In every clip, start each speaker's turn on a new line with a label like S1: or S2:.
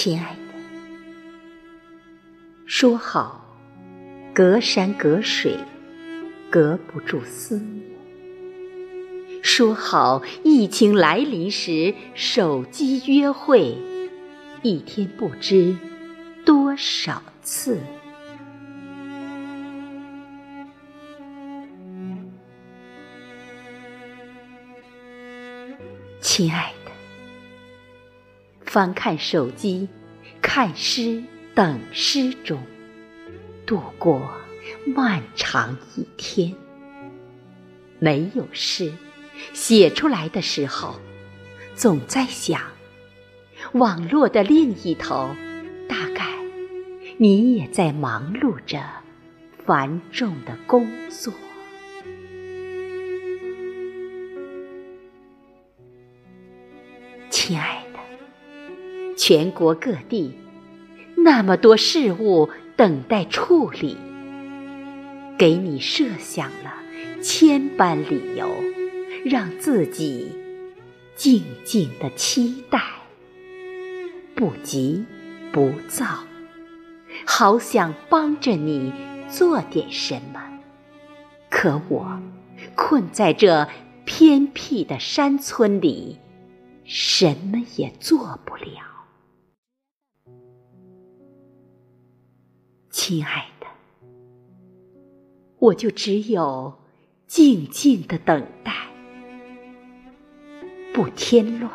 S1: 亲爱的，说好隔山隔水，隔不住思念；说好疫情来临时手机约会，一天不知多少次。亲爱的，翻看手机，看诗，等诗中，度过漫长一天。没有诗，写出来的时候，总在想，网络的另一头，大概你也在忙碌着繁重的工作。亲爱的，全国各地那么多事物等待处理，给你设想了千般理由，让自己静静的期待，不急不躁，好想帮着你做点什么，可我困在这偏僻的山村里。什么也做不了，亲爱的，我就只有静静的等待，不添乱。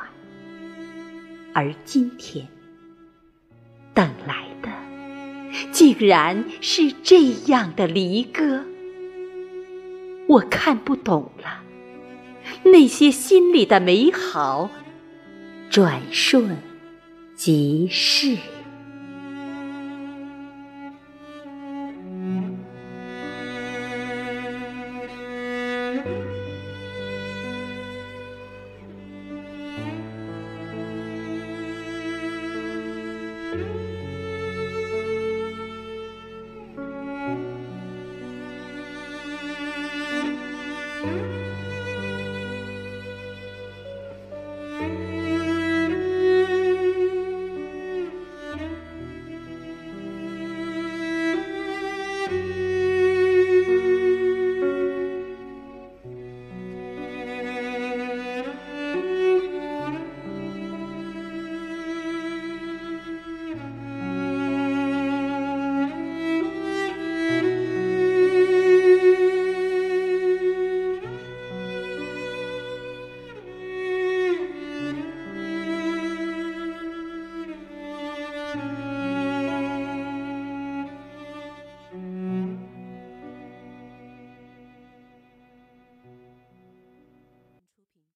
S1: 而今天等来的，竟然是这样的离歌，我看不懂了，那些心里的美好。转瞬即逝。